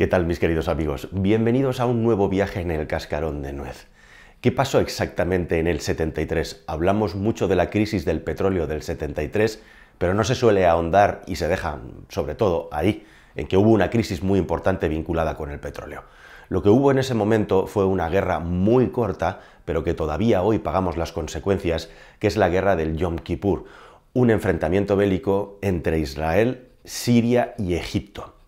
¿Qué tal mis queridos amigos? Bienvenidos a un nuevo viaje en el cascarón de nuez. ¿Qué pasó exactamente en el 73? Hablamos mucho de la crisis del petróleo del 73, pero no se suele ahondar y se deja, sobre todo ahí, en que hubo una crisis muy importante vinculada con el petróleo. Lo que hubo en ese momento fue una guerra muy corta, pero que todavía hoy pagamos las consecuencias, que es la guerra del Yom Kippur, un enfrentamiento bélico entre Israel, Siria y Egipto.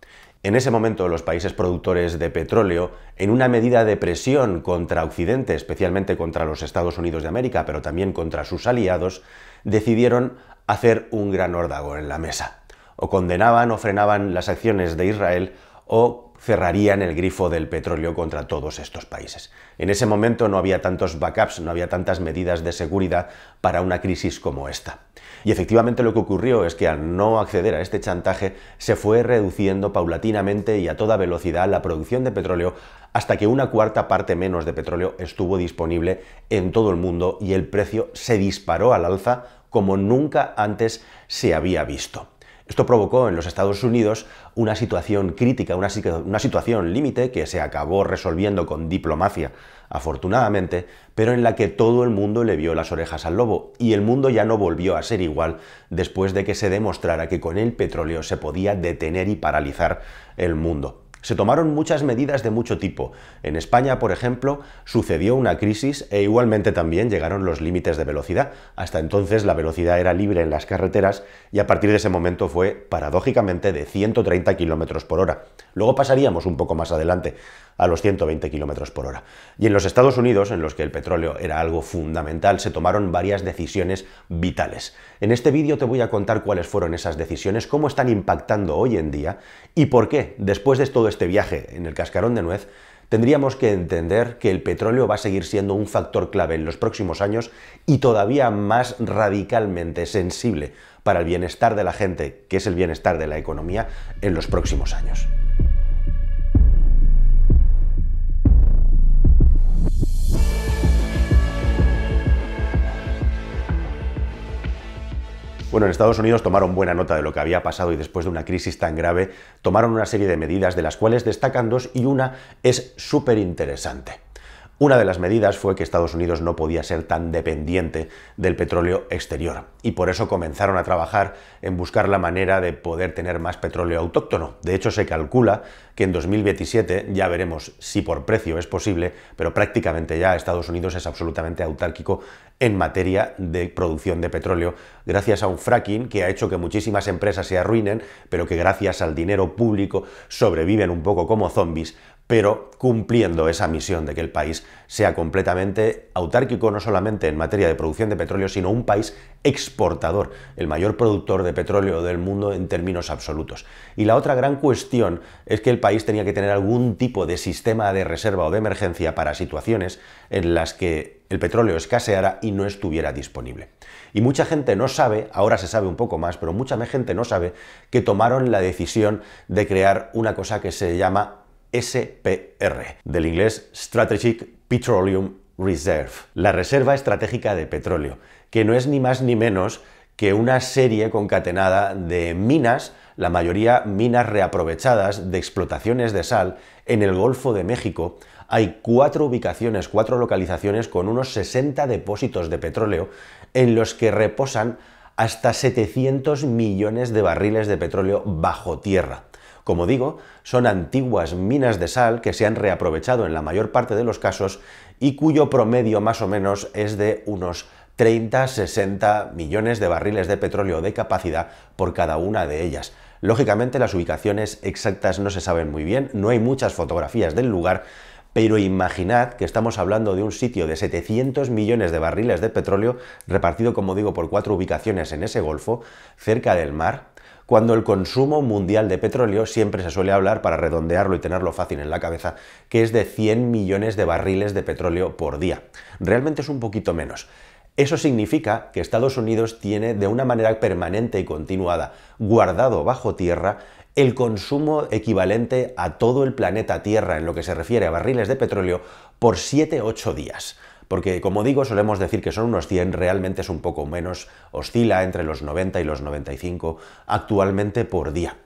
En ese momento los países productores de petróleo, en una medida de presión contra Occidente, especialmente contra los Estados Unidos de América, pero también contra sus aliados, decidieron hacer un gran órdago en la mesa. O condenaban o frenaban las acciones de Israel o cerrarían el grifo del petróleo contra todos estos países. En ese momento no había tantos backups, no había tantas medidas de seguridad para una crisis como esta. Y efectivamente lo que ocurrió es que al no acceder a este chantaje se fue reduciendo paulatinamente y a toda velocidad la producción de petróleo hasta que una cuarta parte menos de petróleo estuvo disponible en todo el mundo y el precio se disparó al alza como nunca antes se había visto. Esto provocó en los Estados Unidos una situación crítica, una, situación límite que se acabó resolviendo con diplomacia, afortunadamente, pero en la que todo el mundo le vio las orejas al lobo y el mundo ya no volvió a ser igual después de que se demostrara que con el petróleo se podía detener y paralizar el mundo. Se tomaron muchas medidas de mucho tipo. En España, por ejemplo, sucedió una crisis e igualmente también llegaron los límites de velocidad. Hasta entonces la velocidad era libre en las carreteras y a partir de ese momento fue, paradójicamente, de 130 km por hora. Luego pasaríamos un poco más adelante a los 120 km por hora. Y en los Estados Unidos, en los que el petróleo era algo fundamental, se tomaron varias decisiones vitales. En este vídeo te voy a contar cuáles fueron esas decisiones, cómo están impactando hoy en día y por qué, después de todo este viaje en el cascarón de nuez, tendríamos que entender que el petróleo va a seguir siendo un factor clave en los próximos años y todavía más radicalmente sensible para el bienestar de la gente, que es el bienestar de la economía, en los próximos años. Bueno, en Estados Unidos tomaron buena nota de lo que había pasado y después de una crisis tan grave tomaron una serie de medidas de las cuales destacan dos y una es súper interesante. Una de las medidas fue que Estados Unidos no podía ser tan dependiente del petróleo exterior y por eso comenzaron a trabajar en buscar la manera de poder tener más petróleo autóctono. De hecho, se calcula que en 2027 ya veremos si por precio es posible, pero prácticamente ya Estados Unidos es absolutamente autárquico en materia de producción de petróleo gracias a un fracking que ha hecho que muchísimas empresas se arruinen, pero que gracias al dinero público sobreviven un poco como zombies pero cumpliendo esa misión de que el país sea completamente autárquico, no solamente en materia de producción de petróleo, sino un país el mayor productor de petróleo del mundo en términos absolutos. Y la otra gran cuestión es que el país tenía que tener algún tipo de sistema de reserva o de emergencia para situaciones en las que el petróleo escaseara y no estuviera disponible. Y mucha gente no sabe, ahora se sabe un poco más, pero mucha gente no sabe que tomaron la decisión de crear una cosa que se llama SPR, del inglés Strategic Petroleum Reserve, la Reserva Estratégica de Petróleo, que no es ni más ni menos que una serie concatenada de minas, la mayoría minas reaprovechadas de explotaciones de sal en el Golfo de México. Hay cuatro ubicaciones, cuatro localizaciones con unos 60 depósitos de petróleo en los que reposan hasta 700 millones de barriles de petróleo bajo tierra. Como digo, son antiguas minas de sal que se han reaprovechado en la mayor parte de los casos y cuyo promedio más o menos es de unos 30-60 millones de barriles de petróleo de capacidad por cada una de ellas. Lógicamente las ubicaciones exactas no se saben muy bien, no hay muchas fotografías del lugar, pero imaginad que estamos hablando de un sitio de 700 millones de barriles de petróleo repartido, como digo, por cuatro ubicaciones en ese golfo, cerca del mar, cuando el consumo mundial de petróleo siempre se suele hablar, para redondearlo y tenerlo fácil en la cabeza, que es de 100 millones de barriles de petróleo por día. Realmente es un poquito menos. Eso significa que Estados Unidos tiene de una manera permanente y continuada, guardado bajo tierra, el consumo equivalente a todo el planeta Tierra en lo que se refiere a barriles de petróleo por 7-8 días. Porque como digo, solemos decir que son unos 100, realmente es un poco menos, oscila entre los 90 y los 95 actualmente por día.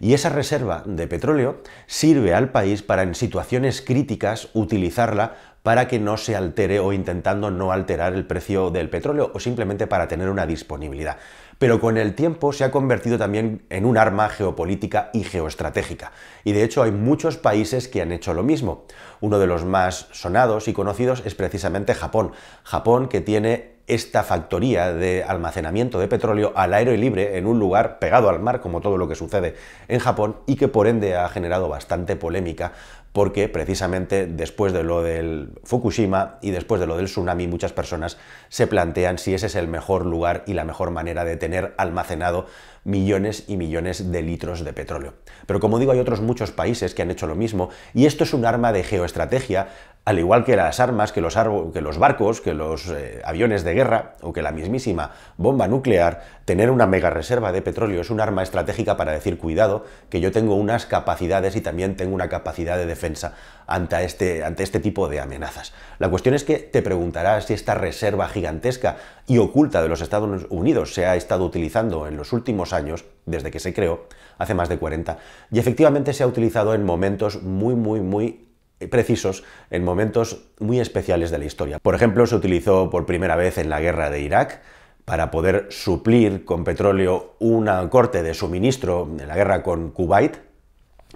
Y esa reserva de petróleo sirve al país para en situaciones críticas utilizarla para que no se altere o intentando no alterar el precio del petróleo o simplemente para tener una disponibilidad. Pero con el tiempo se ha convertido también en un arma geopolítica y geoestratégica. Y de hecho hay muchos países que han hecho lo mismo. Uno de los más sonados y conocidos es precisamente Japón. Japón que tiene esta factoría de almacenamiento de petróleo al aire libre en un lugar pegado al mar, como todo lo que sucede en Japón, y que por ende ha generado bastante polémica porque precisamente después de lo del Fukushima y después de lo del tsunami muchas personas se plantean si ese es el mejor lugar y la mejor manera de tener almacenado millones y millones de litros de petróleo. Pero como digo, hay otros muchos países que han hecho lo mismo y esto es un arma de geoestrategia, al igual que las armas, que los, que los barcos, que los eh, aviones de guerra o que la mismísima bomba nuclear, tener una mega reserva de petróleo es un arma estratégica para decir cuidado, que yo tengo unas capacidades y también tengo una capacidad de defensa ante este, ante este tipo de amenazas. La cuestión es que te preguntarás si esta reserva gigantesca y oculta de los Estados Unidos se ha estado utilizando en los últimos años, desde que se creó, hace más de 40, y efectivamente se ha utilizado en momentos muy, muy, muy precisos en momentos muy especiales de la historia. Por ejemplo, se utilizó por primera vez en la guerra de Irak para poder suplir con petróleo una corte de suministro en la guerra con Kuwait,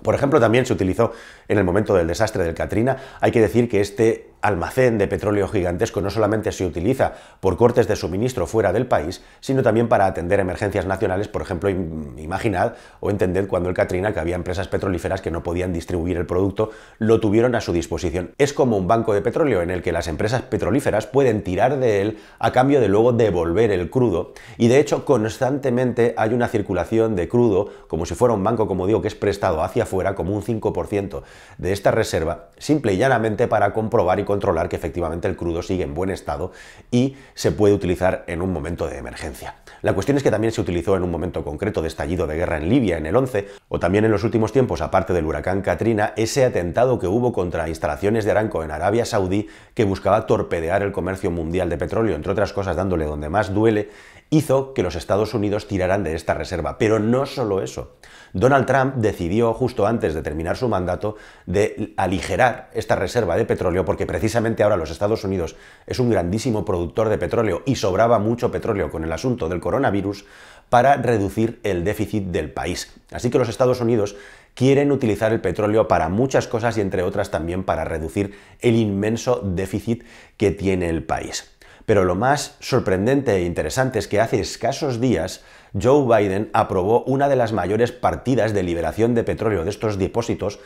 por ejemplo, también se utilizó en el momento del desastre del Katrina. Hay que decir que este almacén de petróleo gigantesco no solamente se utiliza por cortes de suministro fuera del país, sino también para atender emergencias nacionales. Por ejemplo, imaginad o entended cuando el Katrina, que había empresas petrolíferas que no podían distribuir el producto, lo tuvieron a su disposición. Es como un banco de petróleo en el que las empresas petrolíferas pueden tirar de él a cambio de luego devolver el crudo. Y de hecho, constantemente hay una circulación de crudo, como si fuera un banco, como digo, que es prestado hacia afuera, como un 5% de esta reserva, simple y llanamente para comprobar y controlar que efectivamente el crudo sigue en buen estado y se puede utilizar en un momento de emergencia. La cuestión es que también se utilizó en un momento concreto de estallido de guerra en Libia en el 11, o también en los últimos tiempos, aparte del huracán Katrina, ese atentado que hubo contra instalaciones de Aranco en Arabia Saudí que buscaba torpedear el comercio mundial de petróleo, entre otras cosas dándole donde más duele, hizo que los Estados Unidos tiraran de esta reserva. Pero no solo eso. Donald Trump decidió justo antes de terminar su mandato de aligerar esta reserva de petróleo porque precisamente ahora los Estados Unidos es un grandísimo productor de petróleo y sobraba mucho petróleo con el asunto del coronavirus para reducir el déficit del país. Así que los Estados Unidos quieren utilizar el petróleo para muchas cosas y entre otras también para reducir el inmenso déficit que tiene el país. Pero lo más sorprendente e interesante es que hace escasos días Joe Biden aprobó una de las mayores partidas de liberación de petróleo de estos depósitos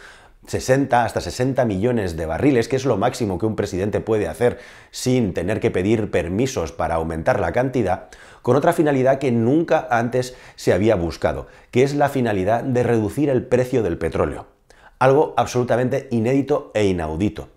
60 hasta 60 millones de barriles, que es lo máximo que un presidente puede hacer sin tener que pedir permisos para aumentar la cantidad, con otra finalidad que nunca antes se había buscado, que es la finalidad de reducir el precio del petróleo. Algo absolutamente inédito e inaudito.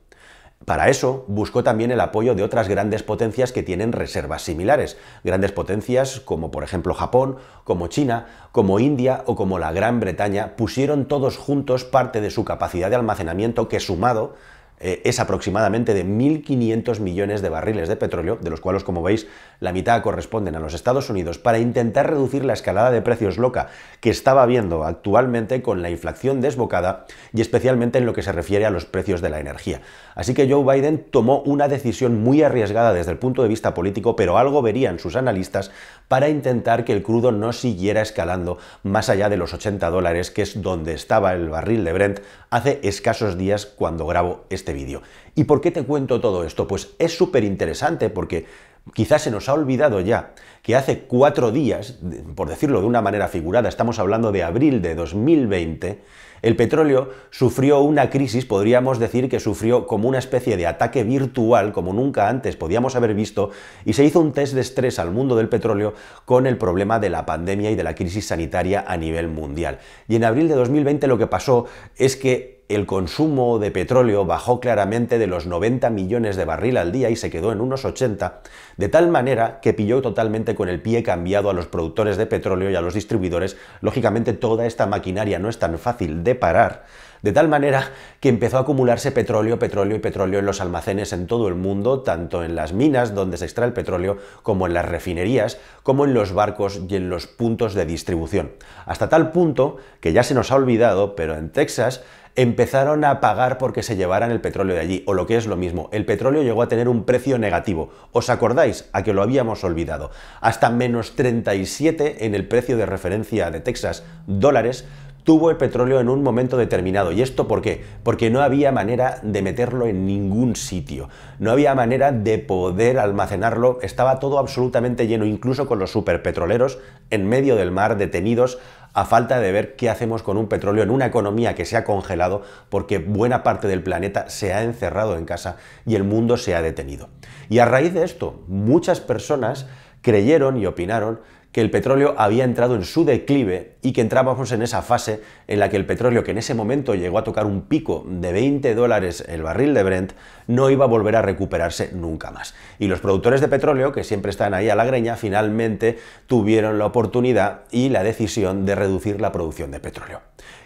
Para eso buscó también el apoyo de otras grandes potencias que tienen reservas similares, grandes potencias como por ejemplo Japón, como China, como India o como la Gran Bretaña, pusieron todos juntos parte de su capacidad de almacenamiento que sumado eh, es aproximadamente de 1.500 millones de barriles de petróleo, de los cuales, como veis, la mitad corresponden a los Estados Unidos, para intentar reducir la escalada de precios loca que estaba habiendo actualmente con la inflación desbocada y especialmente en lo que se refiere a los precios de la energía. Así que Joe Biden tomó una decisión muy arriesgada desde el punto de vista político, pero algo verían sus analistas para intentar que el crudo no siguiera escalando más allá de los 80 dólares, que es donde estaba el barril de Brent hace escasos días cuando grabo este vídeo. ¿Y por qué te cuento todo esto? Pues es súper interesante porque quizás se nos ha olvidado ya que hace cuatro días, por decirlo de una manera figurada, estamos hablando de abril de 2020, el petróleo sufrió una crisis, podríamos decir que sufrió como una especie de ataque virtual, como nunca antes podíamos haber visto, y se hizo un test de estrés al mundo del petróleo con el problema de la pandemia y de la crisis sanitaria a nivel mundial. Y en abril de 2020 lo que pasó es que el consumo de petróleo bajó claramente de los 90 millones de barril al día y se quedó en unos 80, de tal manera que pilló totalmente con el pie cambiado a los productores de petróleo y a los distribuidores. Lógicamente toda esta maquinaria no es tan fácil de parar, de tal manera que empezó a acumularse petróleo, petróleo y petróleo en los almacenes en todo el mundo, tanto en las minas donde se extrae el petróleo, como en las refinerías, como en los barcos y en los puntos de distribución. Hasta tal punto que ya se nos ha olvidado, pero en Texas empezaron a pagar porque se llevaran el petróleo de allí, o lo que es lo mismo, el petróleo llegó a tener un precio negativo. ¿Os acordáis? A que lo habíamos olvidado. Hasta menos 37 en el precio de referencia de Texas dólares tuvo el petróleo en un momento determinado. ¿Y esto por qué? Porque no había manera de meterlo en ningún sitio. No había manera de poder almacenarlo. Estaba todo absolutamente lleno, incluso con los superpetroleros en medio del mar detenidos a falta de ver qué hacemos con un petróleo en una economía que se ha congelado porque buena parte del planeta se ha encerrado en casa y el mundo se ha detenido. Y a raíz de esto, muchas personas creyeron y opinaron que el petróleo había entrado en su declive y que entrábamos en esa fase en la que el petróleo, que en ese momento llegó a tocar un pico de 20 dólares el barril de Brent, no iba a volver a recuperarse nunca más. Y los productores de petróleo, que siempre están ahí a la greña, finalmente tuvieron la oportunidad y la decisión de reducir la producción de petróleo.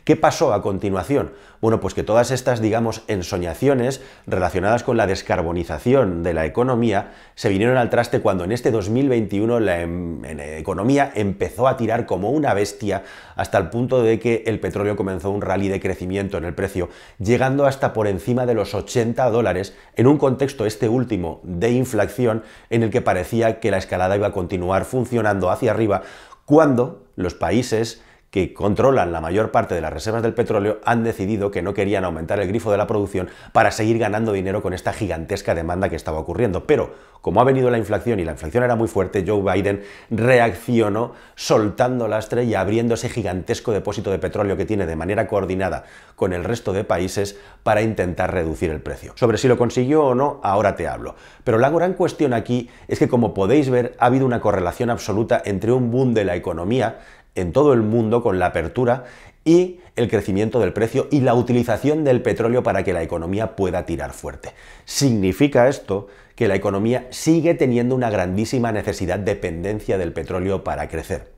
¿Qué pasó a continuación? Bueno, pues que todas estas, digamos, ensoñaciones relacionadas con la descarbonización de la economía se vinieron al traste cuando en este 2021 la, em, economía empezó a tirar como una bestia hasta el punto de que el petróleo comenzó un rally de crecimiento en el precio, llegando hasta por encima de los 80 dólares en un contexto este último de inflación en el que parecía que la escalada iba a continuar funcionando hacia arriba cuando los países que controlan la mayor parte de las reservas del petróleo han decidido que no querían aumentar el grifo de la producción para seguir ganando dinero con esta gigantesca demanda que estaba ocurriendo. Pero como ha venido la inflación y la inflación era muy fuerte, Joe Biden reaccionó soltando lastre y abriendo ese gigantesco depósito de petróleo que tiene de manera coordinada con el resto de países para intentar reducir el precio. Sobre si lo consiguió o no, ahora te hablo. Pero la gran cuestión aquí es que, como podéis ver, ha habido una correlación absoluta entre un boom de la economía en todo el mundo con la apertura y el crecimiento del precio y la utilización del petróleo para que la economía pueda tirar fuerte. Significa esto que la economía sigue teniendo una grandísima necesidad de dependencia del petróleo para crecer.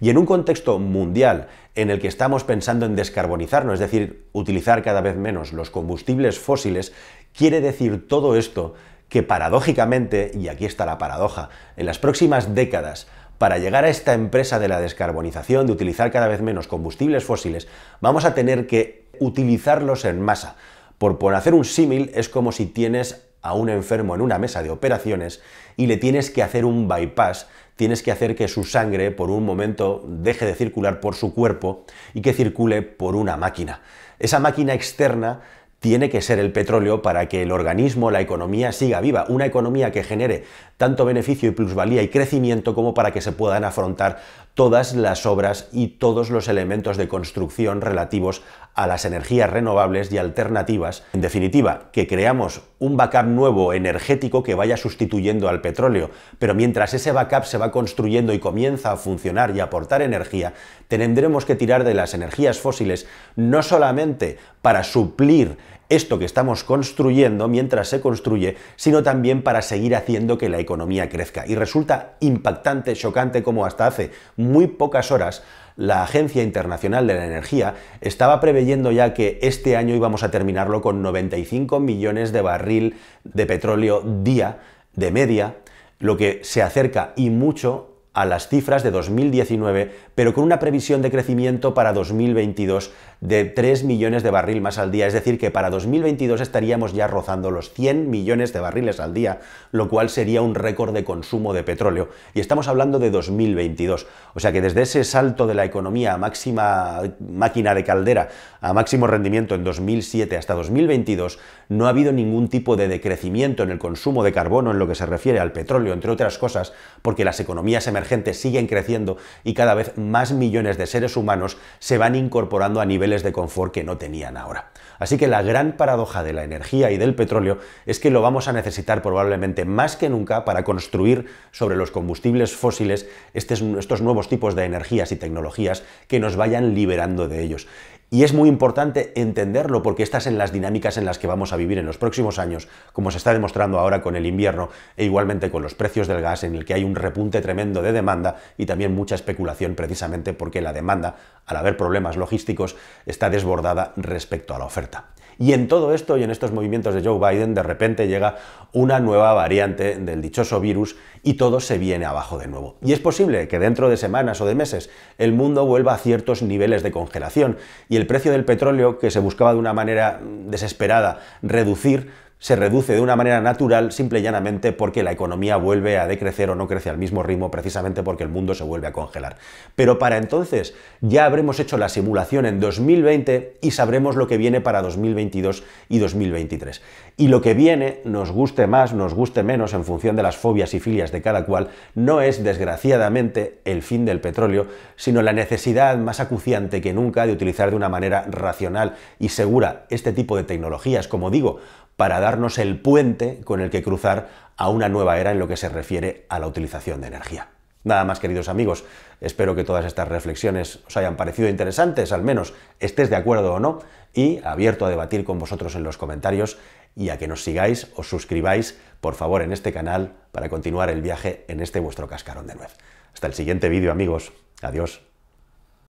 Y en un contexto mundial en el que estamos pensando en descarbonizarnos, es decir, utilizar cada vez menos los combustibles fósiles, quiere decir todo esto que paradójicamente, y aquí está la paradoja, en las próximas décadas para llegar a esta empresa de la descarbonización, de utilizar cada vez menos combustibles fósiles, vamos a tener que utilizarlos en masa. Por, por hacer un símil, es como si tienes a un enfermo en una mesa de operaciones y le tienes que hacer un bypass, tienes que hacer que su sangre por un momento deje de circular por su cuerpo y que circule por una máquina. Esa máquina externa tiene que ser el petróleo para que el organismo, la economía siga viva, una economía que genere tanto beneficio y plusvalía y crecimiento como para que se puedan afrontar todas las obras y todos los elementos de construcción relativos a las energías renovables y alternativas. En definitiva, que creamos un backup nuevo energético que vaya sustituyendo al petróleo, pero mientras ese backup se va construyendo y comienza a funcionar y a aportar energía, tendremos que tirar de las energías fósiles no solamente para suplir esto que estamos construyendo mientras se construye, sino también para seguir haciendo que la economía crezca. Y resulta impactante, chocante, como hasta hace muy pocas horas la Agencia Internacional de la Energía estaba preveyendo ya que este año íbamos a terminarlo con 95 millones de barril de petróleo día de media, lo que se acerca y mucho a las cifras de 2019, pero con una previsión de crecimiento para 2022 de 3 millones de barril más al día, es decir, que para 2022 estaríamos ya rozando los 100 millones de barriles al día, lo cual sería un récord de consumo de petróleo. Y estamos hablando de 2022. O sea que desde ese salto de la economía a máxima máquina de caldera, a máximo rendimiento en 2007 hasta 2022, no ha habido ningún tipo de decrecimiento en el consumo de carbono en lo que se refiere al petróleo, entre otras cosas, porque las economías emergentes gente siguen creciendo y cada vez más millones de seres humanos se van incorporando a niveles de confort que no tenían ahora. Así que la gran paradoja de la energía y del petróleo es que lo vamos a necesitar probablemente más que nunca para construir sobre los combustibles fósiles estos nuevos tipos de energías y tecnologías que nos vayan liberando de ellos. Y es muy importante entenderlo porque estas son las dinámicas en las que vamos a vivir en los próximos años, como se está demostrando ahora con el invierno e igualmente con los precios del gas, en el que hay un repunte tremendo de demanda y también mucha especulación precisamente porque la demanda, al haber problemas logísticos, está desbordada respecto a la oferta. Y en todo esto y en estos movimientos de Joe Biden, de repente llega una nueva variante del dichoso virus y todo se viene abajo de nuevo. Y es posible que dentro de semanas o de meses el mundo vuelva a ciertos niveles de congelación y el precio del petróleo, que se buscaba de una manera desesperada reducir, se reduce de una manera natural simple y llanamente porque la economía vuelve a decrecer o no crece al mismo ritmo precisamente porque el mundo se vuelve a congelar. Pero para entonces ya habremos hecho la simulación en 2020 y sabremos lo que viene para 2022 y 2023. Y lo que viene, nos guste más, nos guste menos en función de las fobias y filias de cada cual, no es desgraciadamente el fin del petróleo, sino la necesidad más acuciante que nunca de utilizar de una manera racional y segura este tipo de tecnologías, como digo, para darnos el puente con el que cruzar a una nueva era en lo que se refiere a la utilización de energía. Nada más, queridos amigos, espero que todas estas reflexiones os hayan parecido interesantes, al menos estés de acuerdo o no, y abierto a debatir con vosotros en los comentarios y a que nos sigáis, os suscribáis, por favor, en este canal para continuar el viaje en este vuestro cascarón de nuez. Hasta el siguiente vídeo, amigos. Adiós.